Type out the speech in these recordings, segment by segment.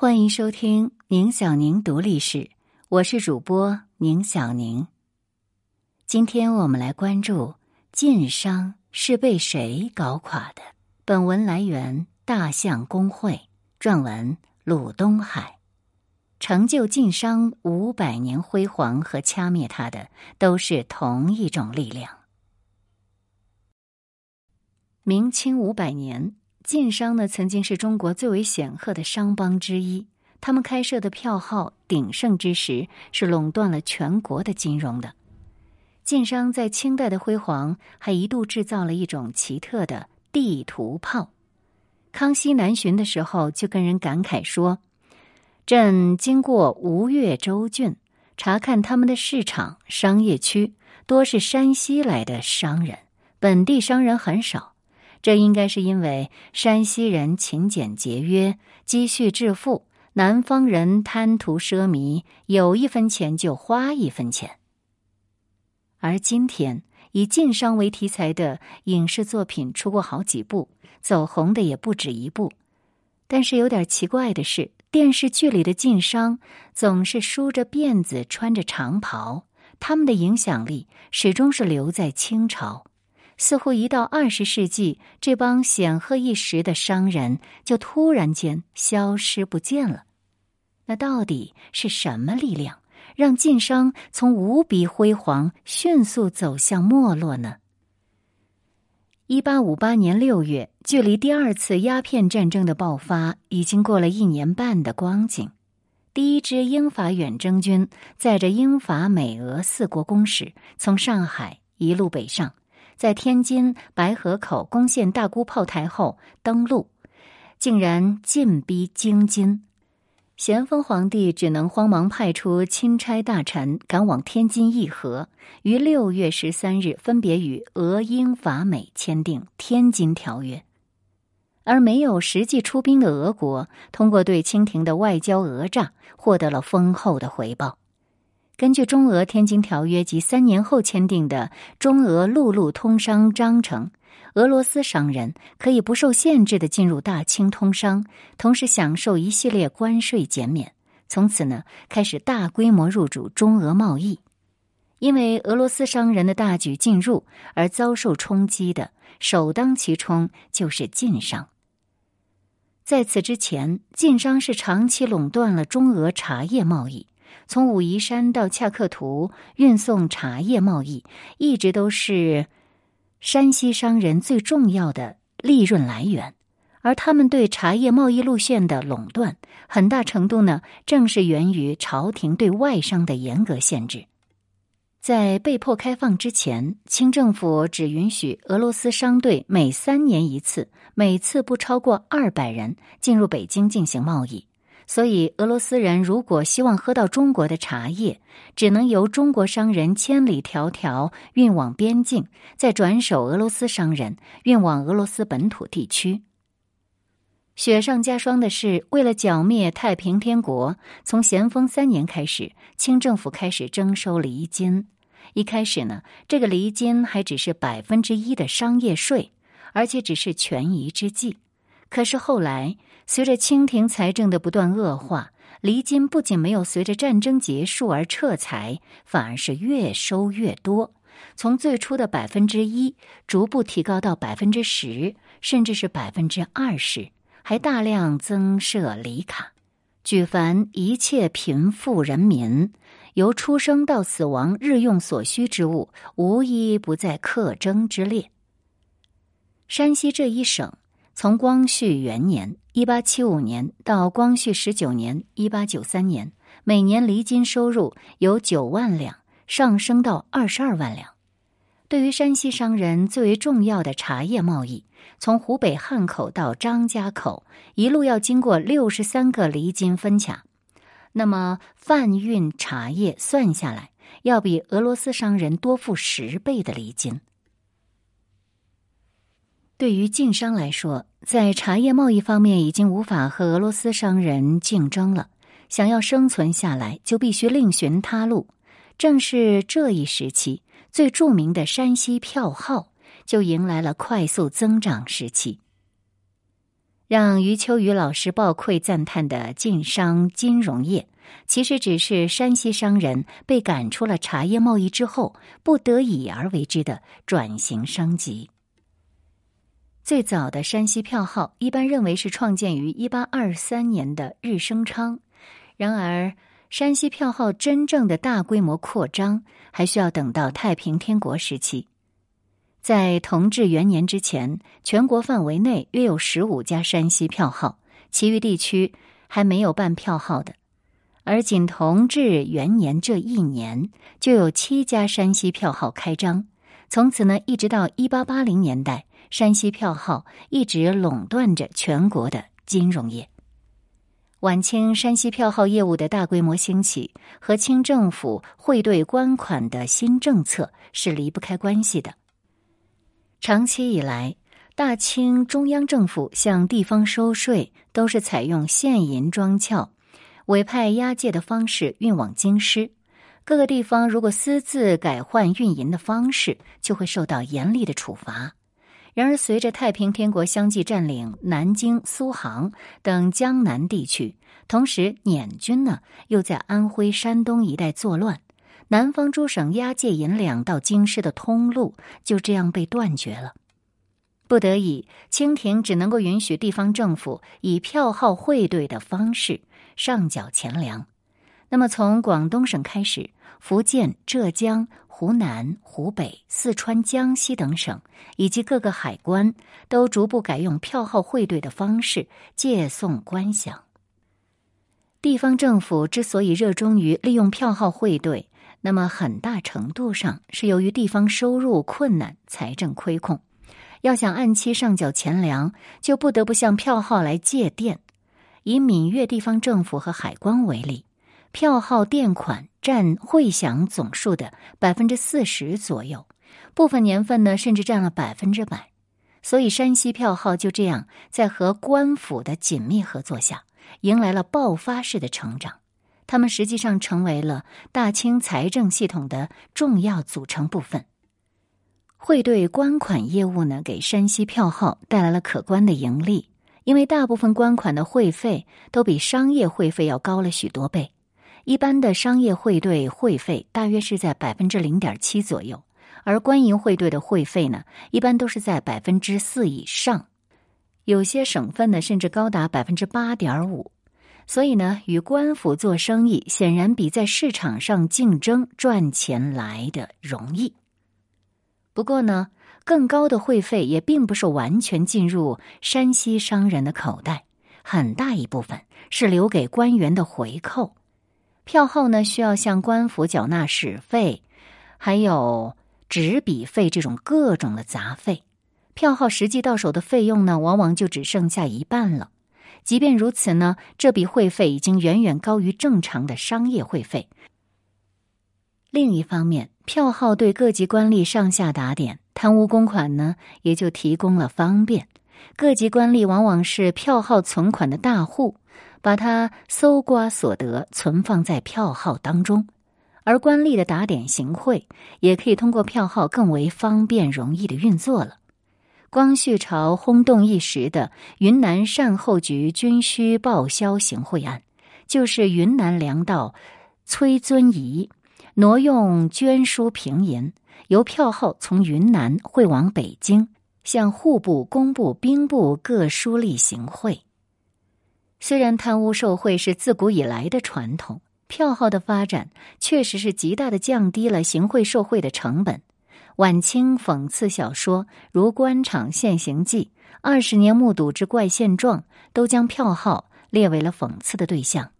欢迎收听宁小宁读历史，我是主播宁小宁。今天我们来关注晋商是被谁搞垮的。本文来源大象公会，撰文鲁东海。成就晋商五百年辉煌和掐灭它的，都是同一种力量。明清五百年。晋商呢，曾经是中国最为显赫的商帮之一。他们开设的票号鼎盛之时，是垄断了全国的金融的。晋商在清代的辉煌，还一度制造了一种奇特的地图炮。康熙南巡的时候，就跟人感慨说：“朕经过吴越州郡，查看他们的市场商业区，多是山西来的商人，本地商人很少。”这应该是因为山西人勤俭节约、积蓄致富，南方人贪图奢靡，有一分钱就花一分钱。而今天以晋商为题材的影视作品出过好几部，走红的也不止一部。但是有点奇怪的是，电视剧里的晋商总是梳着辫子、穿着长袍，他们的影响力始终是留在清朝。似乎一到二十世纪，这帮显赫一时的商人就突然间消失不见了。那到底是什么力量让晋商从无比辉煌迅速走向没落呢？一八五八年六月，距离第二次鸦片战争的爆发已经过了一年半的光景。第一支英法远征军载着英法美俄四国公使，从上海一路北上。在天津白河口攻陷大沽炮台后登陆，竟然进逼京津。咸丰皇帝只能慌忙派出钦差大臣赶往天津议和，于六月十三日分别与俄、英、法、美签订《天津条约》，而没有实际出兵的俄国，通过对清廷的外交讹诈，获得了丰厚的回报。根据中俄《天津条约》及三年后签订的中俄陆路通商章程，俄罗斯商人可以不受限制的进入大清通商，同时享受一系列关税减免。从此呢，开始大规模入主中俄贸易。因为俄罗斯商人的大举进入而遭受冲击的，首当其冲就是晋商。在此之前，晋商是长期垄断了中俄茶叶贸易。从武夷山到恰克图运送茶叶贸易，一直都是山西商人最重要的利润来源。而他们对茶叶贸易路线的垄断，很大程度呢，正是源于朝廷对外商的严格限制。在被迫开放之前，清政府只允许俄罗斯商队每三年一次，每次不超过二百人进入北京进行贸易。所以，俄罗斯人如果希望喝到中国的茶叶，只能由中国商人千里迢迢运往边境，再转手俄罗斯商人运往俄罗斯本土地区。雪上加霜的是，为了剿灭太平天国，从咸丰三年开始，清政府开始征收厘金。一开始呢，这个厘金还只是百分之一的商业税，而且只是权宜之计。可是后来，随着清廷财政的不断恶化，厘金不仅没有随着战争结束而撤财，反而是越收越多，从最初的百分之一逐步提高到百分之十，甚至是百分之二十，还大量增设厘卡。举凡一切贫富人民，由出生到死亡日用所需之物，无一不在克征之列。山西这一省。从光绪元年（一八七五年）到光绪十九年（一八九三年），每年厘金收入由九万两上升到二十二万两。对于山西商人最为重要的茶叶贸易，从湖北汉口到张家口，一路要经过六十三个厘金分卡。那么贩运茶叶算下来，要比俄罗斯商人多付十倍的厘金。对于晋商来说，在茶叶贸易方面已经无法和俄罗斯商人竞争了。想要生存下来，就必须另寻他路。正是这一时期，最著名的山西票号就迎来了快速增长时期。让余秋雨老师抱愧赞叹的晋商金融业，其实只是山西商人被赶出了茶叶贸易之后，不得已而为之的转型升级。最早的山西票号一般认为是创建于一八二三年的日升昌，然而山西票号真正的大规模扩张，还需要等到太平天国时期。在同治元年之前，全国范围内约有十五家山西票号，其余地区还没有办票号的。而仅同治元年这一年，就有七家山西票号开张。从此呢，一直到一八八零年代，山西票号一直垄断着全国的金融业。晚清山西票号业务的大规模兴起，和清政府汇兑官款的新政策是离不开关系的。长期以来，大清中央政府向地方收税都是采用现银装壳、委派押解的方式运往京师。各个地方如果私自改换运银的方式，就会受到严厉的处罚。然而，随着太平天国相继占领南京、苏杭等江南地区，同时捻军呢又在安徽、山东一带作乱。南方诸省押解银两到京师的通路就这样被断绝了，不得已，清廷只能够允许地方政府以票号汇兑的方式上缴钱粮。那么，从广东省开始，福建、浙江、湖南、湖北、四川、江西等省以及各个海关都逐步改用票号汇兑的方式借送官饷。地方政府之所以热衷于利用票号汇兑，那么，很大程度上是由于地方收入困难、财政亏空，要想按期上缴钱粮，就不得不向票号来借垫。以闽粤地方政府和海关为例，票号垫款占汇享总数的百分之四十左右，部分年份呢甚至占了百分之百。所以，山西票号就这样在和官府的紧密合作下，迎来了爆发式的成长。他们实际上成为了大清财政系统的重要组成部分。汇兑官款业务呢，给山西票号带来了可观的盈利，因为大部分官款的汇费都比商业汇费要高了许多倍。一般的商业汇兑汇费大约是在百分之零点七左右，而官营汇兑的汇费呢，一般都是在百分之四以上，有些省份呢，甚至高达百分之八点五。所以呢，与官府做生意显然比在市场上竞争赚钱来的容易。不过呢，更高的会费也并不是完全进入山西商人的口袋，很大一部分是留给官员的回扣。票号呢，需要向官府缴纳使费，还有纸笔费这种各种的杂费。票号实际到手的费用呢，往往就只剩下一半了。即便如此呢，这笔会费已经远远高于正常的商业会费。另一方面，票号对各级官吏上下打点、贪污公款呢，也就提供了方便。各级官吏往往是票号存款的大户，把他搜刮所得存放在票号当中，而官吏的打点行贿也可以通过票号更为方便容易的运作了。光绪朝轰动一时的云南善后局军需报销行贿案，就是云南粮道崔遵仪挪用捐书平银，由票号从云南汇往北京，向户部、工部、兵部各书吏行贿。虽然贪污受贿是自古以来的传统，票号的发展确实是极大的降低了行贿受贿的成本。晚清讽刺小说如《官场现形记》《二十年目睹之怪现状》，都将票号列为了讽刺的对象。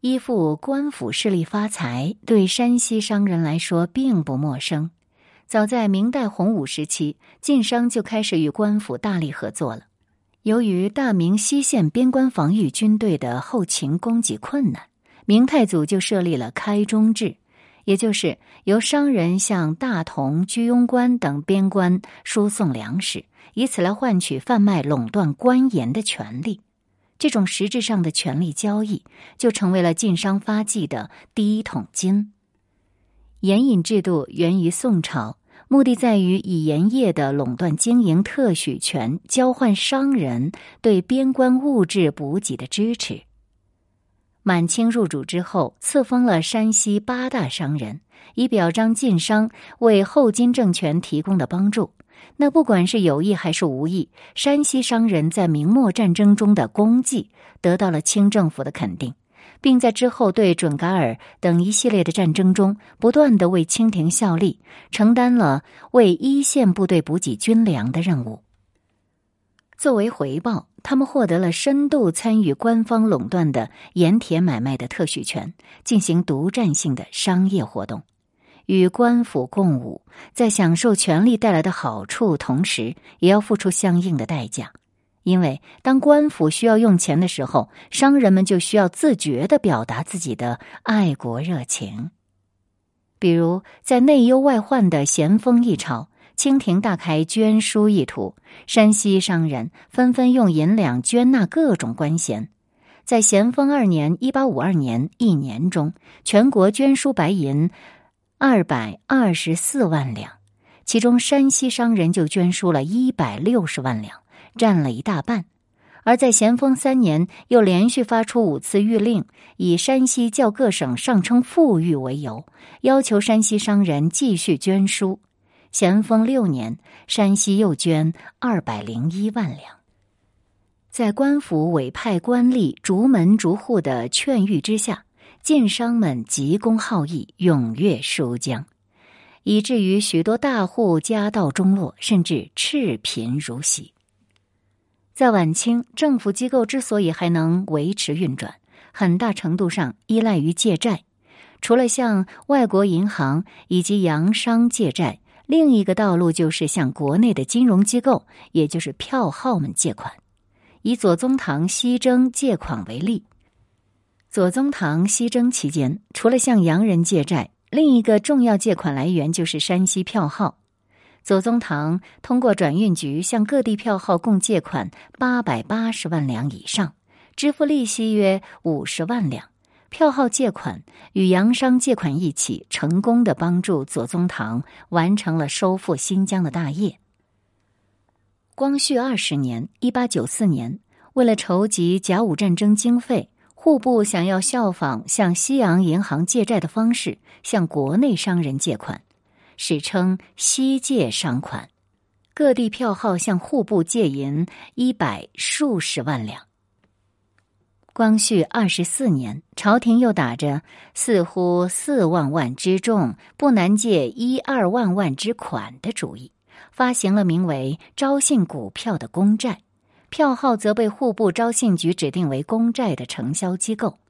依附官府势力发财，对山西商人来说并不陌生。早在明代洪武时期，晋商就开始与官府大力合作了。由于大明西线边关防御军队的后勤供给困难，明太祖就设立了开中制。也就是由商人向大同、居庸关等边关输送粮食，以此来换取贩卖、垄断官盐的权利。这种实质上的权力交易，就成为了晋商发迹的第一桶金。盐引制度源于宋朝，目的在于以盐业的垄断经营特许权交换商人对边关物质补给的支持。满清入主之后，赐封了山西八大商人，以表彰晋商为后金政权提供的帮助。那不管是有意还是无意，山西商人在明末战争中的功绩得到了清政府的肯定。并在之后对准噶尔等一系列的战争中，不断的为清廷效力，承担了为一线部队补给军粮的任务。作为回报，他们获得了深度参与官方垄断的盐铁买卖的特许权，进行独占性的商业活动，与官府共舞，在享受权力带来的好处同时，也要付出相应的代价。因为当官府需要用钱的时候，商人们就需要自觉的表达自己的爱国热情。比如，在内忧外患的咸丰一朝，清廷大开捐书意图，山西商人纷纷用银两捐纳各种官衔。在咸丰二年（一八五二年）一年中，全国捐书白银二百二十四万两，其中山西商人就捐书了一百六十万两。占了一大半，而在咸丰三年，又连续发出五次谕令，以山西较各省上称富裕为由，要求山西商人继续捐书。咸丰六年，山西又捐二百零一万两。在官府委派官吏逐门逐户的劝谕之下，晋商们急公好义，踊跃书江，以至于许多大户家道中落，甚至赤贫如洗。在晚清，政府机构之所以还能维持运转，很大程度上依赖于借债。除了向外国银行以及洋商借债，另一个道路就是向国内的金融机构，也就是票号们借款。以左宗棠西征借款为例，左宗棠西征期间，除了向洋人借债，另一个重要借款来源就是山西票号。左宗棠通过转运局向各地票号共借款八百八十万两以上，支付利息约五十万两。票号借款与洋商借款一起，成功的帮助左宗棠完成了收复新疆的大业。光绪二十年（一八九四年），为了筹集甲午战争经费，户部想要效仿向西洋银行借债的方式，向国内商人借款。史称西借商款，各地票号向户部借银一百数十万两。光绪二十四年，朝廷又打着似乎四万万之众，不难借一二万万之款的主意，发行了名为“招信股票”的公债，票号则被户部招信局指定为公债的承销机构。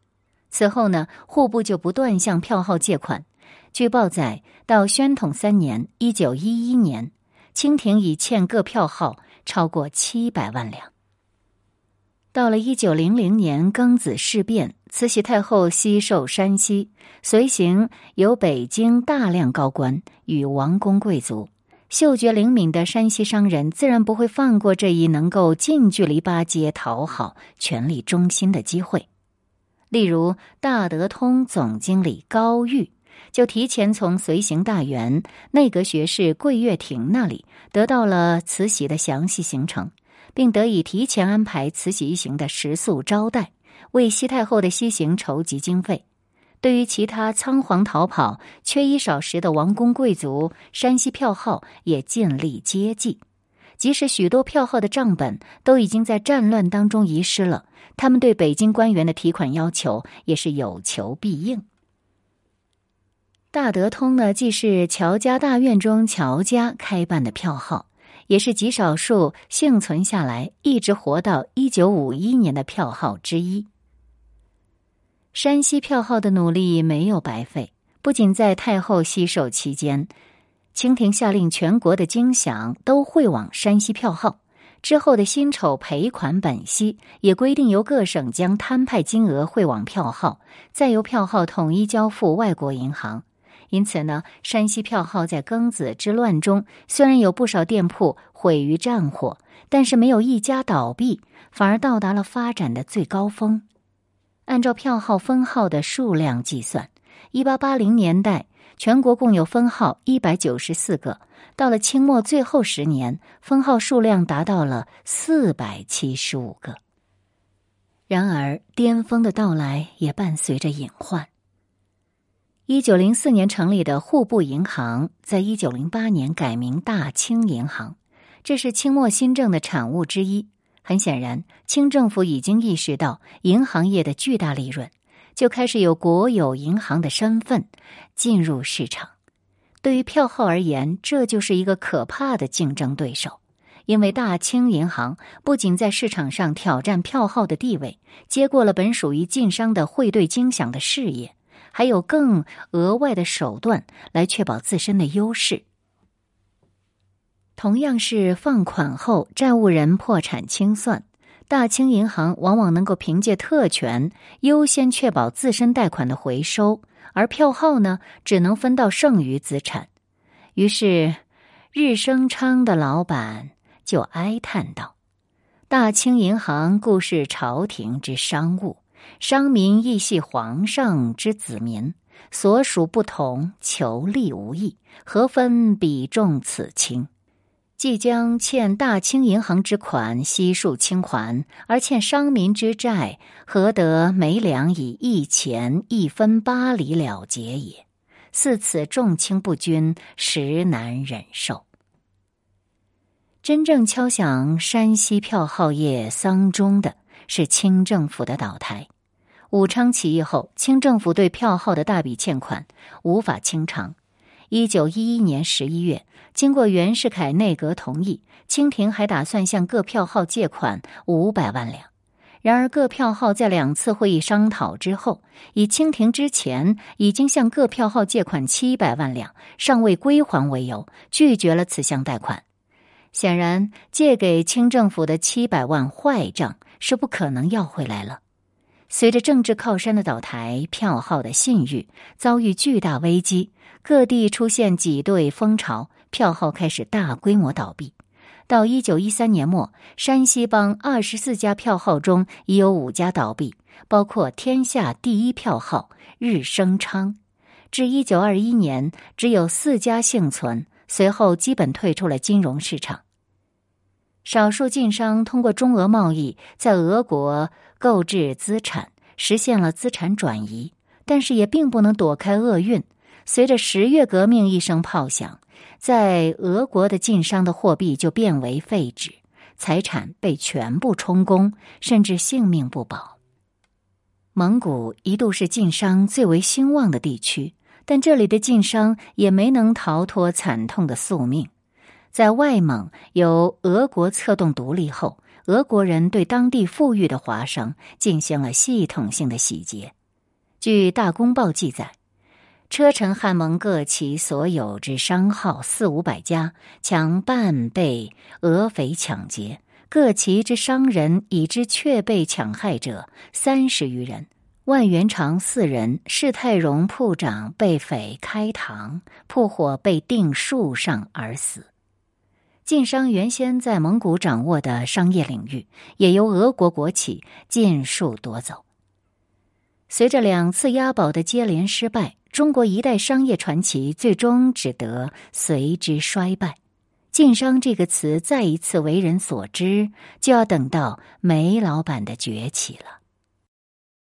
此后呢，户部就不断向票号借款。据报载，到宣统三年（一九一一年），清廷已欠各票号超过七百万两。到了一九零零年庚子事变，慈禧太后西狩山西，随行有北京大量高官与王公贵族，嗅觉灵敏的山西商人自然不会放过这一能够近距离巴结讨好权力中心的机会。例如，大德通总经理高玉。就提前从随行大员、内阁学士桂月亭那里得到了慈禧的详细行程，并得以提前安排慈禧一行的食宿招待，为西太后的西行筹集经费。对于其他仓皇逃跑、缺衣少食的王公贵族，山西票号也尽力接济。即使许多票号的账本都已经在战乱当中遗失了，他们对北京官员的提款要求也是有求必应。大德通呢，既是乔家大院中乔家开办的票号，也是极少数幸存下来、一直活到一九五一年的票号之一。山西票号的努力没有白费，不仅在太后西狩期间，清廷下令全国的金饷都汇往山西票号，之后的辛丑赔款本息也规定由各省将摊派金额汇往票号，再由票号统一交付外国银行。因此呢，山西票号在庚子之乱中虽然有不少店铺毁于战火，但是没有一家倒闭，反而到达了发展的最高峰。按照票号分号的数量计算，一八八零年代，全国共有分号一百九十四个。到了清末最后十年，分号数量达到了四百七十五个。然而，巅峰的到来也伴随着隐患。一九零四年成立的户部银行，在一九零八年改名大清银行，这是清末新政的产物之一。很显然，清政府已经意识到银行业的巨大利润，就开始有国有银行的身份进入市场。对于票号而言，这就是一个可怕的竞争对手，因为大清银行不仅在市场上挑战票号的地位，接过了本属于晋商的汇兑精响的事业，还有更额外的手段来确保自身的优势。同样是放款后债务人破产清算，大清银行往往能够凭借特权优先确保自身贷款的回收。而票号呢，只能分到剩余资产。于是，日升昌的老板就哀叹道：“大清银行固是朝廷之商务，商民亦系皇上之子民，所属不同，求利无益，何分比重此轻？”即将欠大清银行之款悉数清还，而欠商民之债，何得每两以一钱一分八厘了结也？似此重轻不均，实难忍受。真正敲响山西票号业丧钟的是清政府的倒台。武昌起义后，清政府对票号的大笔欠款无法清偿。一九一一年十一月。经过袁世凯内阁同意，清廷还打算向各票号借款五百万两。然而，各票号在两次会议商讨之后，以清廷之前已经向各票号借款七百万两尚未归还为由，拒绝了此项贷款。显然，借给清政府的七百万坏账是不可能要回来了。随着政治靠山的倒台，票号的信誉遭遇巨大危机，各地出现挤兑风潮。票号开始大规模倒闭，到一九一三年末，山西帮二十四家票号中已有五家倒闭，包括天下第一票号日升昌。至一九二一年，只有四家幸存，随后基本退出了金融市场。少数晋商通过中俄贸易在俄国购置资产，实现了资产转移，但是也并不能躲开厄运。随着十月革命一声炮响。在俄国的晋商的货币就变为废纸，财产被全部充公，甚至性命不保。蒙古一度是晋商最为兴旺的地区，但这里的晋商也没能逃脱惨痛的宿命。在外蒙由俄国策动独立后，俄国人对当地富裕的华商进行了系统性的洗劫。据《大公报》记载。车臣汉蒙各旗所有之商号四五百家，强半被俄匪抢劫；各旗之商人已知却被抢害者三十余人。万元长四人，世泰荣铺长被匪开膛破火，被钉树上而死。晋商原先在蒙古掌握的商业领域，也由俄国国企尽数夺走。随着两次押宝的接连失败。中国一代商业传奇最终只得随之衰败，“晋商”这个词再一次为人所知，就要等到煤老板的崛起了。